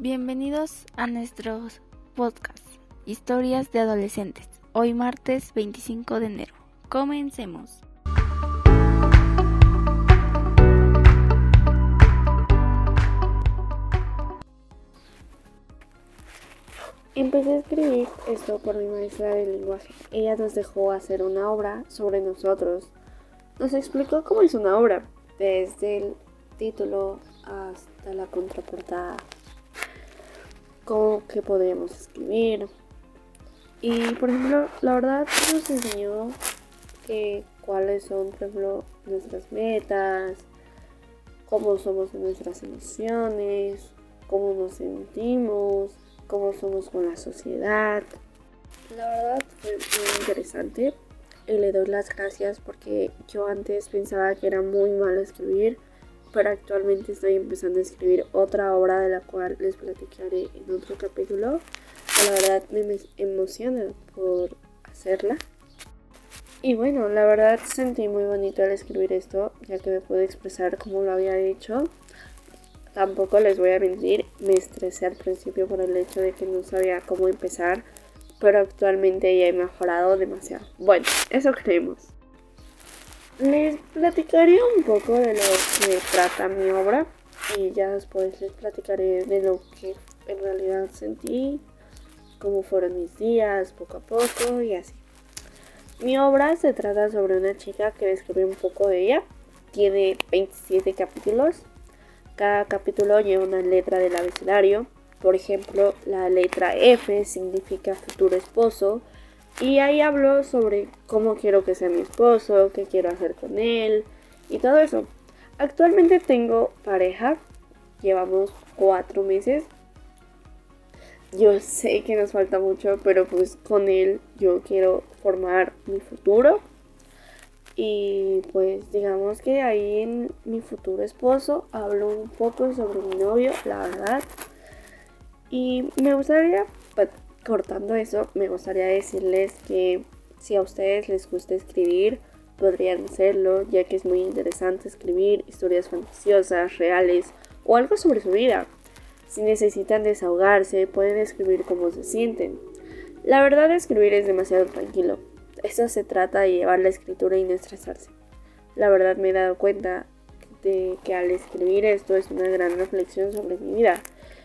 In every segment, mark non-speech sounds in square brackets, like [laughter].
Bienvenidos a nuestros podcast Historias de Adolescentes. Hoy martes 25 de enero. Comencemos. Empecé a escribir esto por mi maestra de lenguaje. Ella nos dejó hacer una obra sobre nosotros. Nos explicó cómo es una obra, desde el título hasta la contraportada, cómo que podríamos escribir. Y por ejemplo, la verdad nos enseñó que cuáles son, por ejemplo, nuestras metas, cómo somos en nuestras emociones, cómo nos sentimos, cómo somos con la sociedad. La verdad fue muy interesante y le doy las gracias porque yo antes pensaba que era muy malo escribir pero actualmente estoy empezando a escribir otra obra de la cual les platicaré en otro capítulo. La verdad me emociona por hacerla. Y bueno, la verdad sentí muy bonito al escribir esto, ya que me pude expresar como lo había hecho. Tampoco les voy a mentir, me estresé al principio por el hecho de que no sabía cómo empezar, pero actualmente ya he mejorado demasiado. Bueno, eso creemos. Les platicaré un poco de lo que trata mi obra y ya después les platicaré de lo que en realidad sentí, cómo fueron mis días poco a poco y así. Mi obra se trata sobre una chica que describe un poco de ella. Tiene 27 capítulos. Cada capítulo lleva una letra del abecedario. Por ejemplo, la letra F significa futuro esposo, y ahí hablo sobre cómo quiero que sea mi esposo, qué quiero hacer con él y todo eso. Actualmente tengo pareja, llevamos cuatro meses. Yo sé que nos falta mucho, pero pues con él yo quiero formar mi futuro. Y pues digamos que ahí en mi futuro esposo hablo un poco sobre mi novio, la verdad. Y me gustaría cortando eso, me gustaría decirles que si a ustedes les gusta escribir, podrían hacerlo, ya que es muy interesante escribir historias fantasiosas, reales o algo sobre su vida. Si necesitan desahogarse, pueden escribir cómo se sienten. La verdad, escribir es demasiado tranquilo. Eso se trata de llevar la escritura y no estresarse. La verdad, me he dado cuenta de que al escribir esto es una gran reflexión sobre mi vida.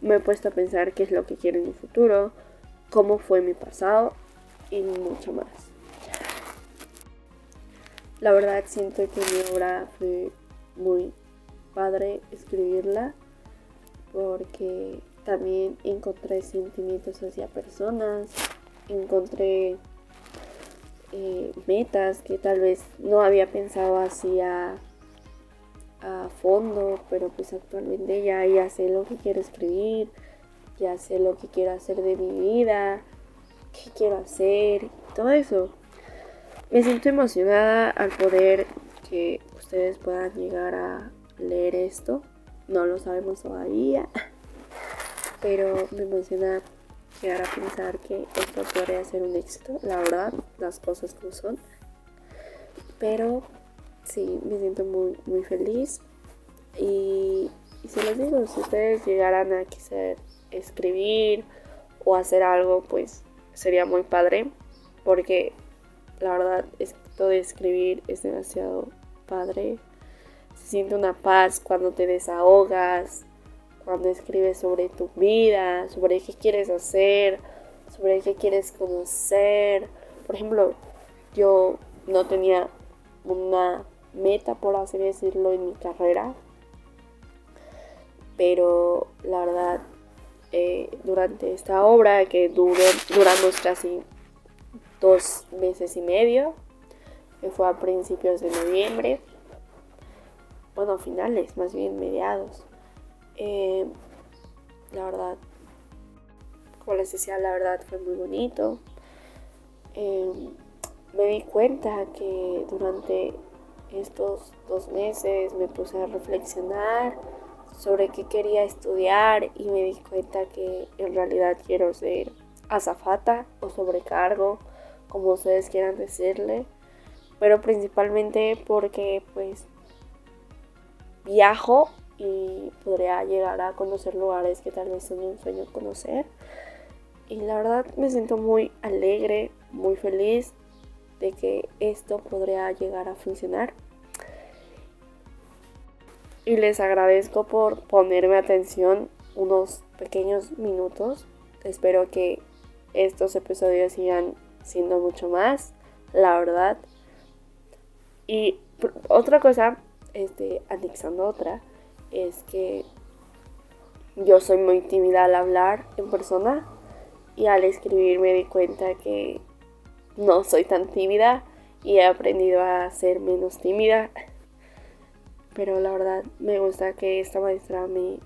Me he puesto a pensar qué es lo que quiero en mi futuro, cómo fue mi pasado y mucho más. La verdad siento que mi obra fue muy padre escribirla porque también encontré sentimientos hacia personas, encontré eh, metas que tal vez no había pensado hacia a fondo, pero pues actualmente ya, ya sé lo que quiero escribir, ya sé lo que quiero hacer de mi vida, qué quiero hacer, todo eso. Me siento emocionada al poder que ustedes puedan llegar a leer esto. No lo sabemos todavía, [laughs] pero me emociona llegar a pensar que esto podría ser un éxito, la verdad, las cosas como son. Pero sí, me siento muy, muy feliz. Y, y si les digo, si ustedes llegaran a querer escribir o hacer algo, pues sería muy padre. Porque la verdad, esto de escribir es demasiado padre. Se siente una paz cuando te desahogas, cuando escribes sobre tu vida, sobre qué quieres hacer, sobre qué quieres conocer. Por ejemplo, yo no tenía una meta, por así decirlo, en mi carrera. Pero la verdad eh, durante esta obra que duró, duramos casi dos meses y medio, que fue a principios de noviembre, bueno, finales, más bien mediados. Eh, la verdad, como les decía, la verdad fue muy bonito. Eh, me di cuenta que durante estos dos meses me puse a reflexionar sobre qué quería estudiar y me di cuenta que en realidad quiero ser azafata o sobrecargo, como ustedes quieran decirle, pero principalmente porque pues viajo y podría llegar a conocer lugares que tal vez son un sueño conocer. Y la verdad me siento muy alegre, muy feliz de que esto podría llegar a funcionar. Y les agradezco por ponerme atención unos pequeños minutos. Espero que estos episodios sigan siendo mucho más, la verdad. Y otra cosa, este, anexando otra, es que yo soy muy tímida al hablar en persona y al escribir me di cuenta que no soy tan tímida y he aprendido a ser menos tímida. Pero la verdad me gusta que esta maestra me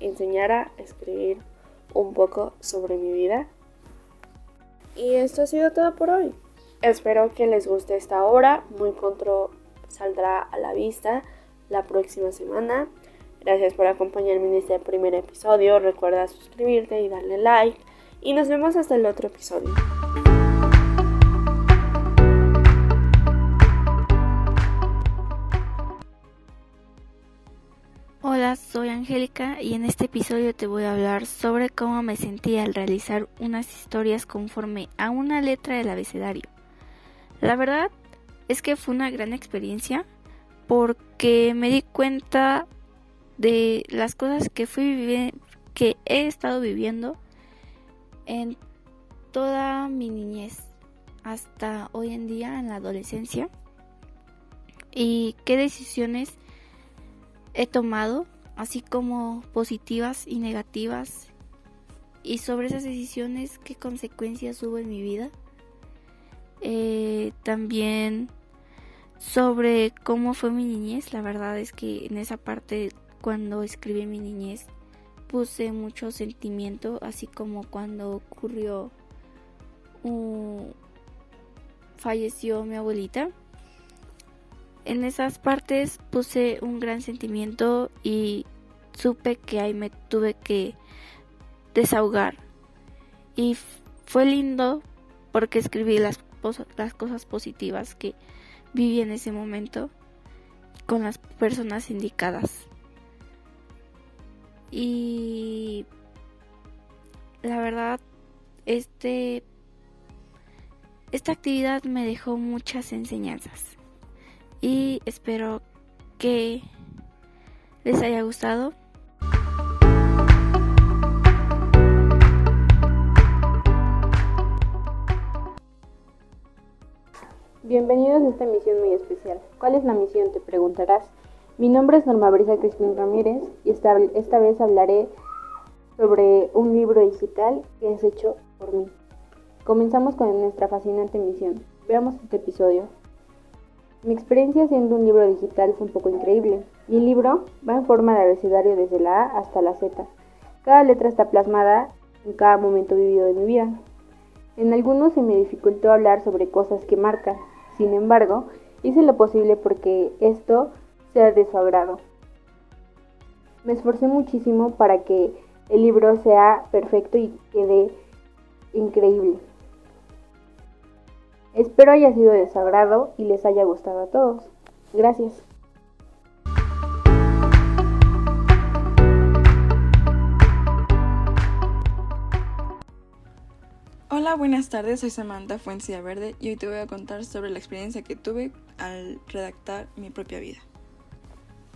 enseñara a escribir un poco sobre mi vida. Y esto ha sido todo por hoy. Espero que les guste esta obra. Muy pronto saldrá a la vista la próxima semana. Gracias por acompañarme en este primer episodio. Recuerda suscribirte y darle like. Y nos vemos hasta el otro episodio. Angélica y en este episodio te voy a hablar sobre cómo me sentí al realizar unas historias conforme a una letra del abecedario. La verdad es que fue una gran experiencia porque me di cuenta de las cosas que fui que he estado viviendo en toda mi niñez hasta hoy en día en la adolescencia y qué decisiones he tomado, así como positivas y negativas, y sobre esas decisiones qué consecuencias hubo en mi vida. Eh, también sobre cómo fue mi niñez, la verdad es que en esa parte cuando escribí mi niñez puse mucho sentimiento, así como cuando ocurrió, falleció mi abuelita en esas partes puse un gran sentimiento y supe que ahí me tuve que desahogar. Y fue lindo porque escribí las, cosas positivas que viví en ese momento con las personas indicadas. Y la verdad, este, esta actividad me dejó muchas enseñanzas y espero que les haya gustado. Bienvenidos a esta misión muy especial. ¿Cuál es la misión? Te preguntarás. Mi nombre es Norma Brisa Crispín Ramírez y esta, esta vez hablaré sobre un libro digital que es hecho por mí. Comenzamos con nuestra fascinante misión. Veamos este episodio. Mi experiencia haciendo un libro digital fue un poco increíble. Mi libro va en forma de abecedario desde la A hasta la Z. Cada letra está plasmada en cada momento vivido de mi vida. En algunos se me dificultó hablar sobre cosas que marcan. Sin embargo, hice lo posible porque esto sea de su agrado. Me esforcé muchísimo para que el libro sea perfecto y quede increíble. Espero haya sido de sagrado y les haya gustado a todos. Gracias. Hola, buenas tardes, soy Samantha Fuencia Verde y hoy te voy a contar sobre la experiencia que tuve al redactar mi propia vida.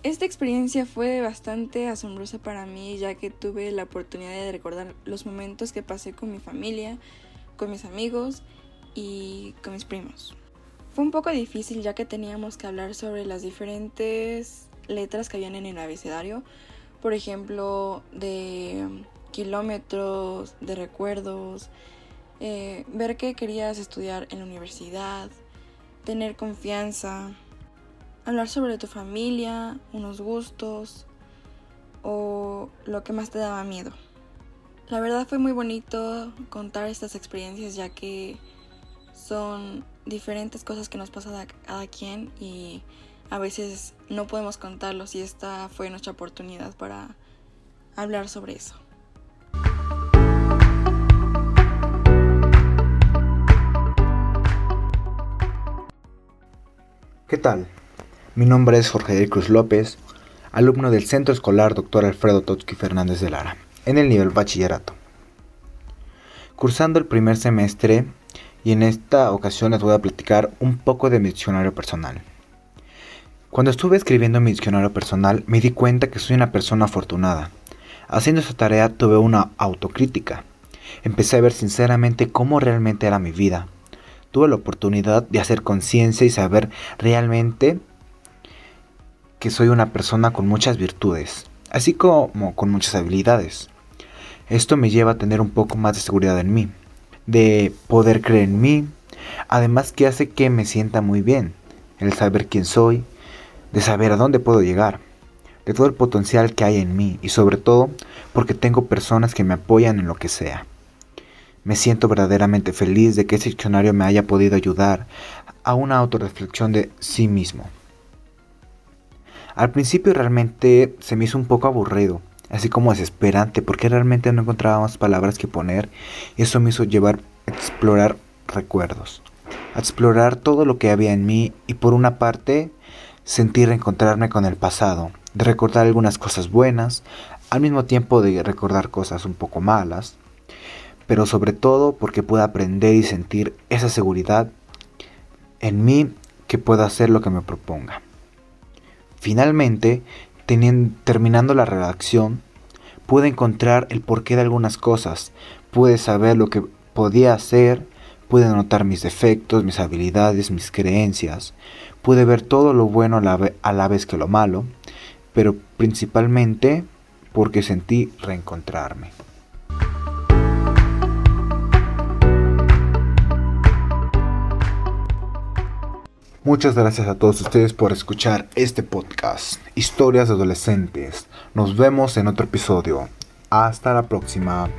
Esta experiencia fue bastante asombrosa para mí ya que tuve la oportunidad de recordar los momentos que pasé con mi familia, con mis amigos y con mis primos. Fue un poco difícil ya que teníamos que hablar sobre las diferentes letras que habían en el abecedario, por ejemplo, de kilómetros, de recuerdos, eh, ver que querías estudiar en la universidad, tener confianza, hablar sobre tu familia, unos gustos o lo que más te daba miedo. La verdad fue muy bonito contar estas experiencias ya que son diferentes cosas que nos pasa a cada quien y a veces no podemos contarlos y esta fue nuestra oportunidad para hablar sobre eso. ¿Qué tal? Mi nombre es Jorge Cruz López. alumno del Centro Escolar Dr. Alfredo Totsky Fernández de Lara, en el nivel bachillerato. Cursando el primer semestre, y en esta ocasión les voy a platicar un poco de mi diccionario personal. Cuando estuve escribiendo mi diccionario personal, me di cuenta que soy una persona afortunada. Haciendo esa tarea tuve una autocrítica. Empecé a ver sinceramente cómo realmente era mi vida. Tuve la oportunidad de hacer conciencia y saber realmente que soy una persona con muchas virtudes, así como con muchas habilidades. Esto me lleva a tener un poco más de seguridad en mí, de poder creer en mí, además que hace que me sienta muy bien, el saber quién soy, de saber a dónde puedo llegar, de todo el potencial que hay en mí y sobre todo porque tengo personas que me apoyan en lo que sea. Me siento verdaderamente feliz de que este diccionario me haya podido ayudar a una autorreflexión de sí mismo. Al principio realmente se me hizo un poco aburrido, así como desesperante, porque realmente no encontraba más palabras que poner y eso me hizo llevar a explorar recuerdos, a explorar todo lo que había en mí y por una parte sentir reencontrarme con el pasado, de recordar algunas cosas buenas, al mismo tiempo de recordar cosas un poco malas, pero sobre todo porque puedo aprender y sentir esa seguridad en mí que puedo hacer lo que me proponga. Finalmente, terminando la redacción, pude encontrar el porqué de algunas cosas, pude saber lo que podía hacer, pude notar mis defectos, mis habilidades, mis creencias, pude ver todo lo bueno a la, vez que lo malo, pero principalmente porque sentí reencontrarme. Muchas gracias a todos ustedes por escuchar este podcast, Historias de Adolescentes. Nos vemos en otro episodio. Hasta la próxima.